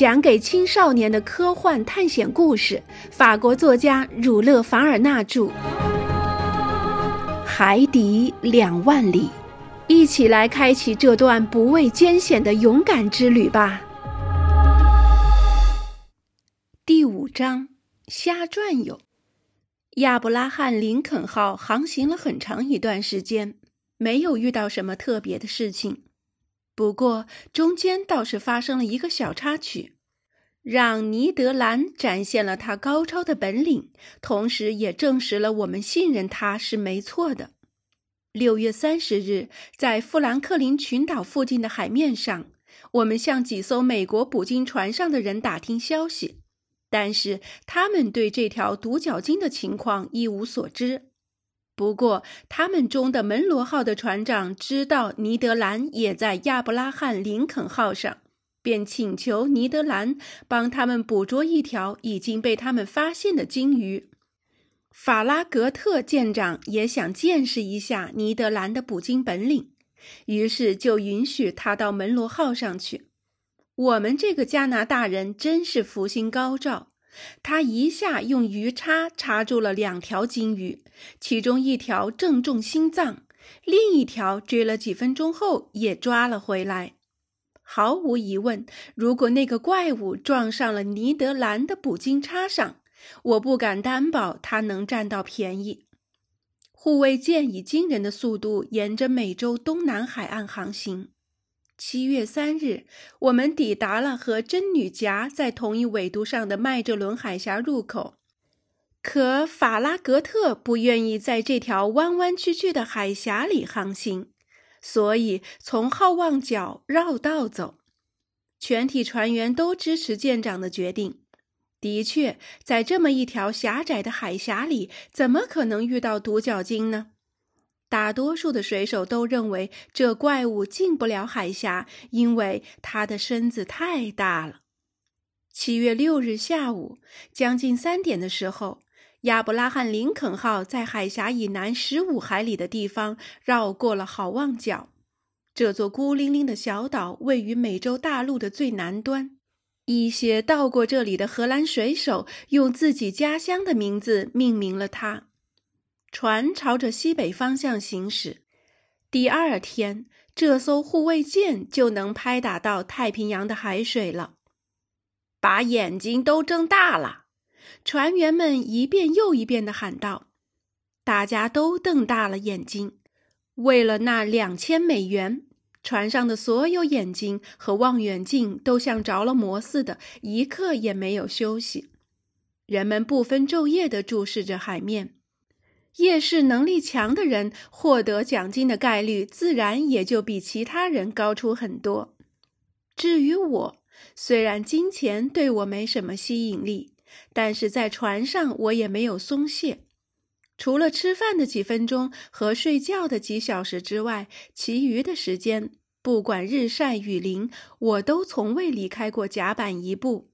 讲给青少年的科幻探险故事，法国作家儒勒·凡尔纳著，《海底两万里》，一起来开启这段不畏艰险的勇敢之旅吧。第五章：瞎转悠。亚伯拉罕·林肯号航行了很长一段时间，没有遇到什么特别的事情。不过，中间倒是发生了一个小插曲，让尼德兰展现了他高超的本领，同时也证实了我们信任他是没错的。六月三十日，在富兰克林群岛附近的海面上，我们向几艘美国捕鲸船上的人打听消息，但是他们对这条独角鲸的情况一无所知。不过，他们中的门罗号的船长知道尼德兰也在亚伯拉罕·林肯号上，便请求尼德兰帮他们捕捉一条已经被他们发现的鲸鱼。法拉格特舰长也想见识一下尼德兰的捕鲸本领，于是就允许他到门罗号上去。我们这个加拿大人真是福星高照。他一下用鱼叉插住了两条金鱼，其中一条正中心脏，另一条追了几分钟后也抓了回来。毫无疑问，如果那个怪物撞上了尼德兰的捕鲸叉上，我不敢担保他能占到便宜。护卫舰以惊人的速度沿着美洲东南海岸航行。七月三日，我们抵达了和真女夹在同一纬度上的麦哲伦海峡入口。可法拉格特不愿意在这条弯弯曲曲的海峡里航行，所以从好望角绕道走。全体船员都支持舰长的决定。的确，在这么一条狭窄的海峡里，怎么可能遇到独角鲸呢？大多数的水手都认为这怪物进不了海峡，因为它的身子太大了。七月六日下午将近三点的时候，亚伯拉罕·林肯号在海峡以南十五海里的地方绕过了好望角。这座孤零零的小岛位于美洲大陆的最南端。一些到过这里的荷兰水手用自己家乡的名字命名了它。船朝着西北方向行驶，第二天这艘护卫舰就能拍打到太平洋的海水了。把眼睛都睁大了！船员们一遍又一遍地喊道。大家都瞪大了眼睛。为了那两千美元，船上的所有眼睛和望远镜都像着了魔似的，一刻也没有休息。人们不分昼夜地注视着海面。夜视能力强的人获得奖金的概率自然也就比其他人高出很多。至于我，虽然金钱对我没什么吸引力，但是在船上我也没有松懈。除了吃饭的几分钟和睡觉的几小时之外，其余的时间，不管日晒雨淋，我都从未离开过甲板一步。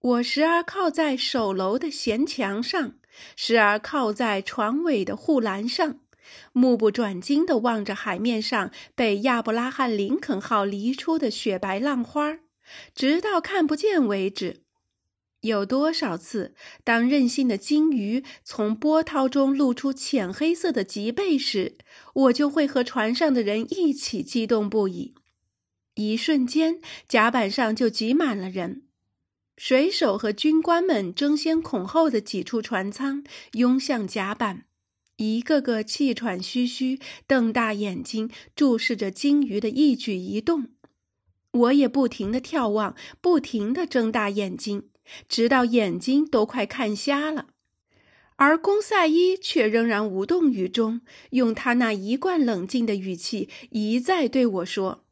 我时而靠在首楼的舷墙上。时而靠在船尾的护栏上，目不转睛地望着海面上被亚伯拉罕·林肯号犁出的雪白浪花，直到看不见为止。有多少次，当任性的鲸鱼从波涛中露出浅黑色的脊背时，我就会和船上的人一起激动不已。一瞬间，甲板上就挤满了人。水手和军官们争先恐后地挤出船舱，拥向甲板，一个个气喘吁吁，瞪大眼睛注视着鲸鱼的一举一动。我也不停地眺望，不停地睁大眼睛，直到眼睛都快看瞎了。而公赛伊却仍然无动于衷，用他那一贯冷静的语气一再对我说：“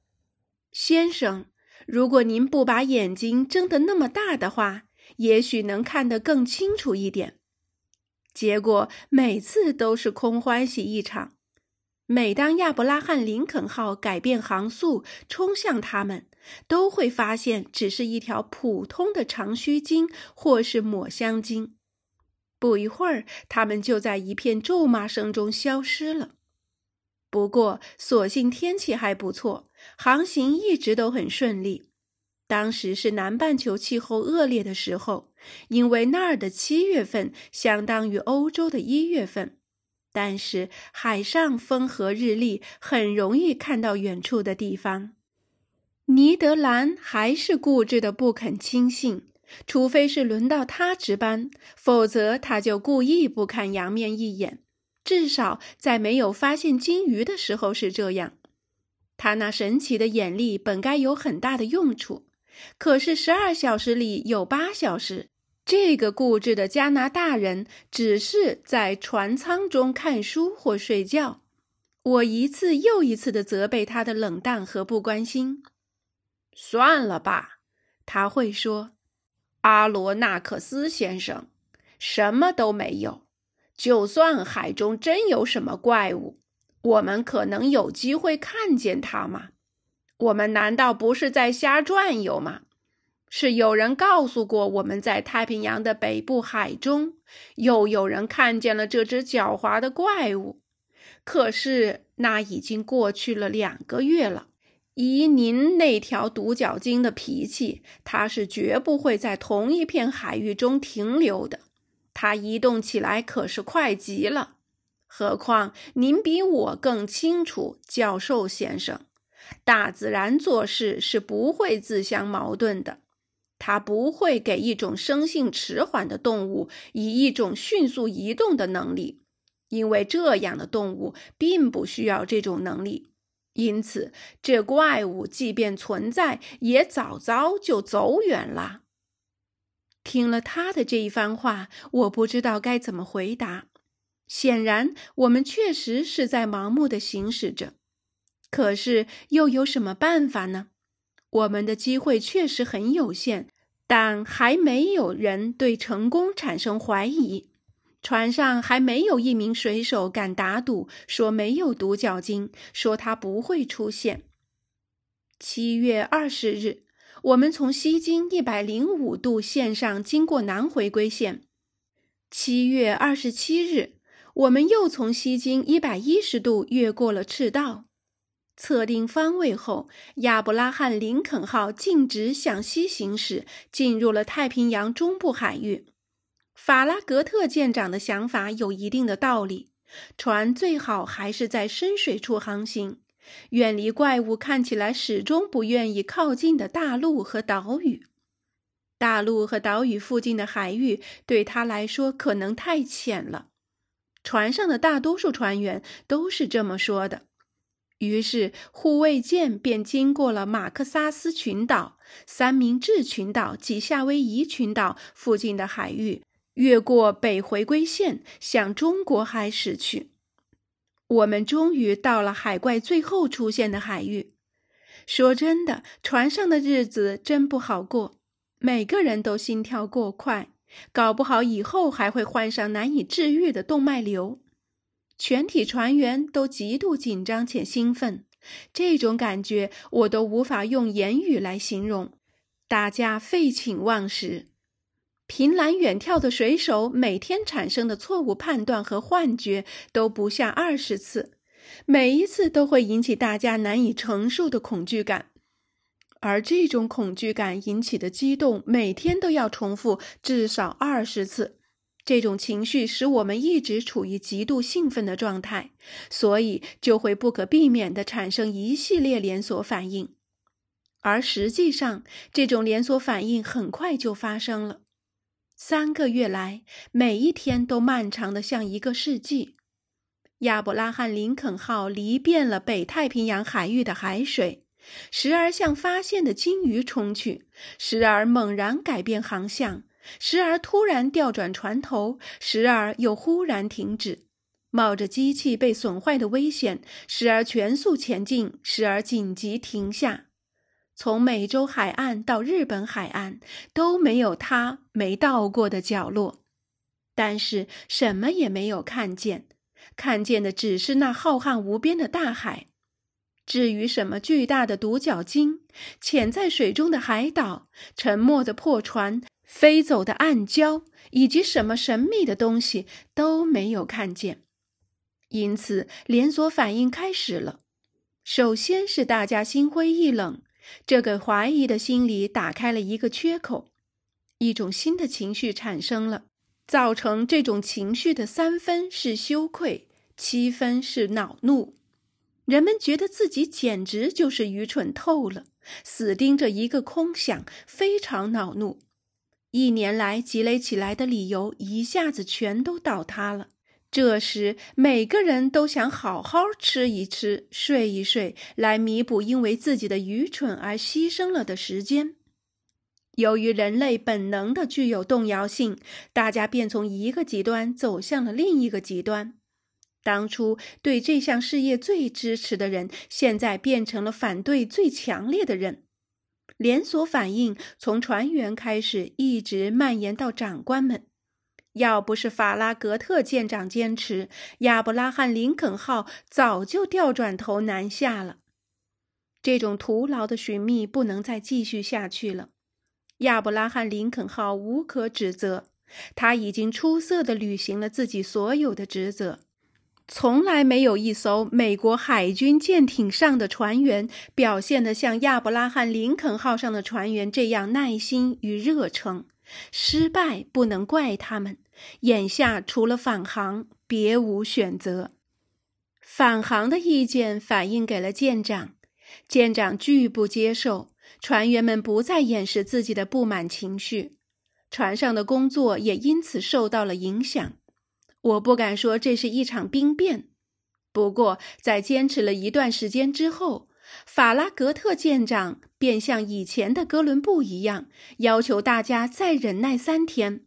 先生。”如果您不把眼睛睁得那么大的话，也许能看得更清楚一点。结果每次都是空欢喜一场。每当亚伯拉罕·林肯号改变航速冲向他们，都会发现只是一条普通的长须鲸或是抹香鲸。不一会儿，他们就在一片咒骂声中消失了。不过，所幸天气还不错，航行一直都很顺利。当时是南半球气候恶劣的时候，因为那儿的七月份相当于欧洲的一月份。但是海上风和日丽，很容易看到远处的地方。尼德兰还是固执的不肯轻信，除非是轮到他值班，否则他就故意不看洋面一眼。至少在没有发现金鱼的时候是这样。他那神奇的眼力本该有很大的用处，可是十二小时里有八小时。这个固执的加拿大人只是在船舱中看书或睡觉。我一次又一次的责备他的冷淡和不关心。算了吧，他会说：“阿罗纳克斯先生，什么都没有。就算海中真有什么怪物，我们可能有机会看见它吗？我们难道不是在瞎转悠吗？”是有人告诉过我们在太平洋的北部海中，又有人看见了这只狡猾的怪物。可是那已经过去了两个月了。以您那条独角鲸的脾气，它是绝不会在同一片海域中停留的。它移动起来可是快极了。何况您比我更清楚，教授先生，大自然做事是不会自相矛盾的。它不会给一种生性迟缓的动物以一种迅速移动的能力，因为这样的动物并不需要这种能力。因此，这怪物即便存在，也早早就走远了。听了他的这一番话，我不知道该怎么回答。显然，我们确实是在盲目的行驶着。可是，又有什么办法呢？我们的机会确实很有限，但还没有人对成功产生怀疑。船上还没有一名水手敢打赌说没有独角鲸，说它不会出现。七月二十日，我们从西经一百零五度线上经过南回归线。七月二十七日，我们又从西经一百一十度越过了赤道。测定方位后，亚伯拉罕·林肯号径直向西行驶，进入了太平洋中部海域。法拉格特舰长的想法有一定的道理，船最好还是在深水处航行，远离怪物看起来始终不愿意靠近的大陆和岛屿。大陆和岛屿附近的海域对他来说可能太浅了，船上的大多数船员都是这么说的。于是，护卫舰便经过了马克萨斯群岛、三明治群岛及夏威夷群岛附近的海域，越过北回归线，向中国海驶去。我们终于到了海怪最后出现的海域。说真的，船上的日子真不好过，每个人都心跳过快，搞不好以后还会患上难以治愈的动脉瘤。全体船员都极度紧张且兴奋，这种感觉我都无法用言语来形容。大家废寝忘食，凭栏远眺的水手每天产生的错误判断和幻觉都不下二十次，每一次都会引起大家难以承受的恐惧感，而这种恐惧感引起的激动每天都要重复至少二十次。这种情绪使我们一直处于极度兴奋的状态，所以就会不可避免地产生一系列连锁反应。而实际上，这种连锁反应很快就发生了。三个月来，每一天都漫长的像一个世纪。亚伯拉罕·林肯号离遍了北太平洋海域的海水，时而向发现的鲸鱼冲去，时而猛然改变航向。时而突然调转船头，时而又忽然停止，冒着机器被损坏的危险；时而全速前进，时而紧急停下。从美洲海岸到日本海岸，都没有他没到过的角落。但是什么也没有看见，看见的只是那浩瀚无边的大海。至于什么巨大的独角鲸、潜在水中的海岛、沉没的破船，飞走的暗礁以及什么神秘的东西都没有看见，因此连锁反应开始了。首先是大家心灰意冷，这给怀疑的心理打开了一个缺口，一种新的情绪产生了。造成这种情绪的三分是羞愧，七分是恼怒。人们觉得自己简直就是愚蠢透了，死盯着一个空想，非常恼怒。一年来积累起来的理由一下子全都倒塌了。这时，每个人都想好好吃一吃、睡一睡，来弥补因为自己的愚蠢而牺牲了的时间。由于人类本能的具有动摇性，大家便从一个极端走向了另一个极端。当初对这项事业最支持的人，现在变成了反对最强烈的人。连锁反应从船员开始，一直蔓延到长官们。要不是法拉格特舰长坚持，亚伯拉罕·林肯号早就掉转头南下了。这种徒劳的寻觅不能再继续下去了。亚伯拉罕·林肯号无可指责，他已经出色的履行了自己所有的职责。从来没有一艘美国海军舰艇上的船员表现得像亚伯拉罕·林肯号上的船员这样耐心与热诚。失败不能怪他们，眼下除了返航，别无选择。返航的意见反映给了舰长，舰长拒不接受。船员们不再掩饰自己的不满情绪，船上的工作也因此受到了影响。我不敢说这是一场兵变，不过在坚持了一段时间之后，法拉格特舰长便像以前的哥伦布一样，要求大家再忍耐三天。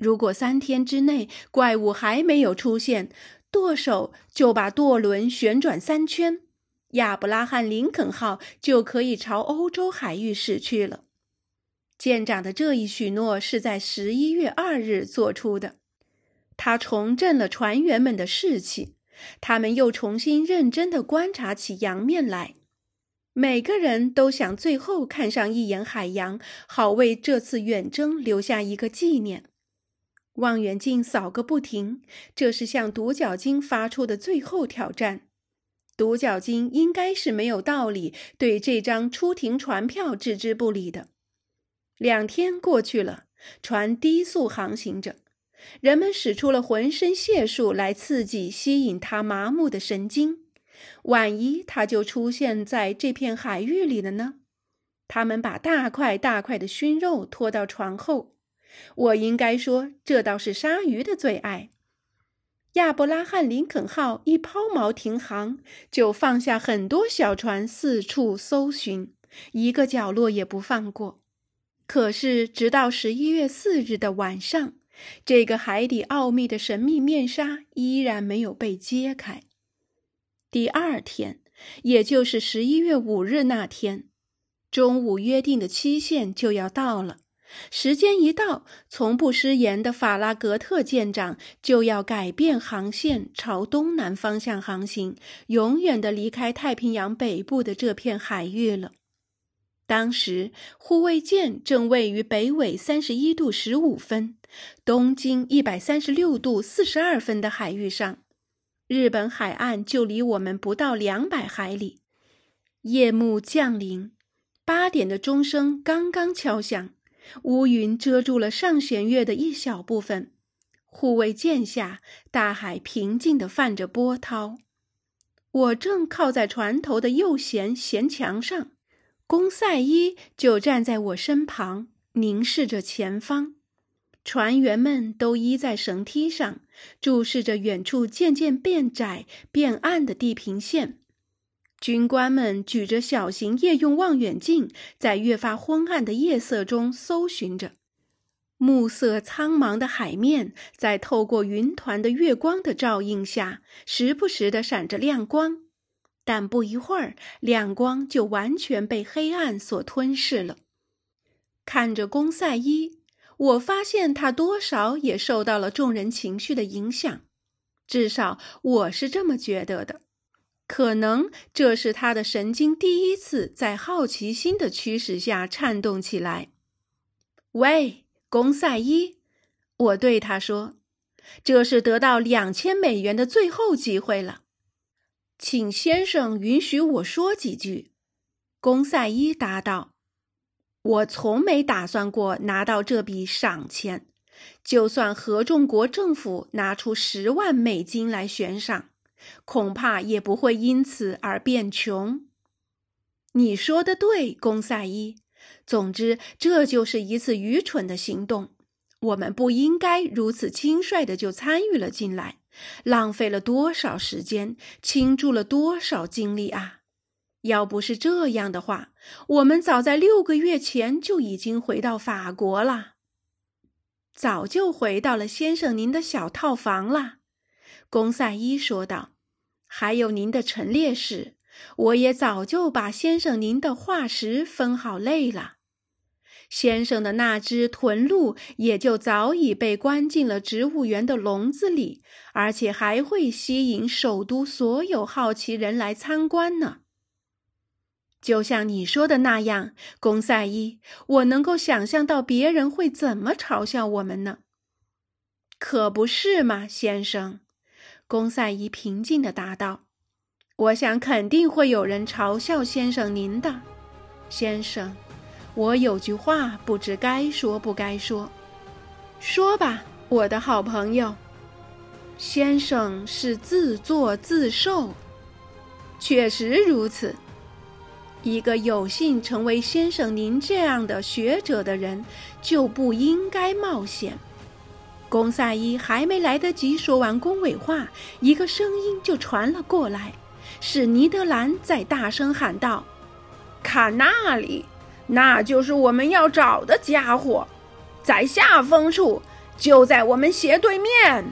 如果三天之内怪物还没有出现，舵手就把舵轮旋转三圈。亚伯拉罕·林肯号就可以朝欧洲海域驶去了。舰长的这一许诺是在十一月二日做出的，他重振了船员们的士气，他们又重新认真地观察起洋面来。每个人都想最后看上一眼海洋，好为这次远征留下一个纪念。望远镜扫个不停，这是向独角鲸发出的最后挑战。独角鲸应该是没有道理对这张出庭船票置之不理的。两天过去了，船低速航行着，人们使出了浑身解数来刺激、吸引它麻木的神经。万一它就出现在这片海域里了呢？他们把大块大块的熏肉拖到船后。我应该说，这倒是鲨鱼的最爱。亚伯拉罕·林肯号一抛锚停航，就放下很多小船四处搜寻，一个角落也不放过。可是，直到十一月四日的晚上，这个海底奥秘的神秘面纱依然没有被揭开。第二天，也就是十一月五日那天，中午约定的期限就要到了。时间一到，从不失言的法拉格特舰长就要改变航线，朝东南方向航行，永远的离开太平洋北部的这片海域了。当时，护卫舰正位于北纬三十一度十五分、东经一百三十六度四十二分的海域上，日本海岸就离我们不到两百海里。夜幕降临，八点的钟声刚刚敲响。乌云遮住了上弦月的一小部分，护卫舰下，大海平静地泛着波涛。我正靠在船头的右舷舷墙上，公赛伊就站在我身旁，凝视着前方。船员们都依在绳梯上，注视着远处渐渐变窄、变暗的地平线。军官们举着小型夜用望远镜，在越发昏暗的夜色中搜寻着。暮色苍茫的海面，在透过云团的月光的照映下，时不时的闪着亮光。但不一会儿，亮光就完全被黑暗所吞噬了。看着公赛伊，我发现他多少也受到了众人情绪的影响，至少我是这么觉得的。可能这是他的神经第一次在好奇心的驱使下颤动起来。喂，公赛伊，我对他说：“这是得到两千美元的最后机会了，请先生允许我说几句。”公赛伊答道：“我从没打算过拿到这笔赏钱，就算合众国政府拿出十万美金来悬赏，恐怕也不会因此而变穷。”你说的对，公赛伊。总之，这就是一次愚蠢的行动。我们不应该如此轻率的就参与了进来，浪费了多少时间，倾注了多少精力啊！要不是这样的话，我们早在六个月前就已经回到法国了，早就回到了先生您的小套房了。公赛伊说道：“还有您的陈列室，我也早就把先生您的化石分好类了。”先生的那只豚鹿也就早已被关进了植物园的笼子里，而且还会吸引首都所有好奇人来参观呢。就像你说的那样，公赛伊，我能够想象到别人会怎么嘲笑我们呢？可不是嘛，先生？公赛仪平静地答道：“我想肯定会有人嘲笑先生您的，先生。”我有句话不知该说不该说，说吧，我的好朋友。先生是自作自受，确实如此。一个有幸成为先生您这样的学者的人，就不应该冒险。公赛伊还没来得及说完恭维话，一个声音就传了过来，是尼德兰在大声喊道：“看那里！”那就是我们要找的家伙，在下风处，就在我们斜对面。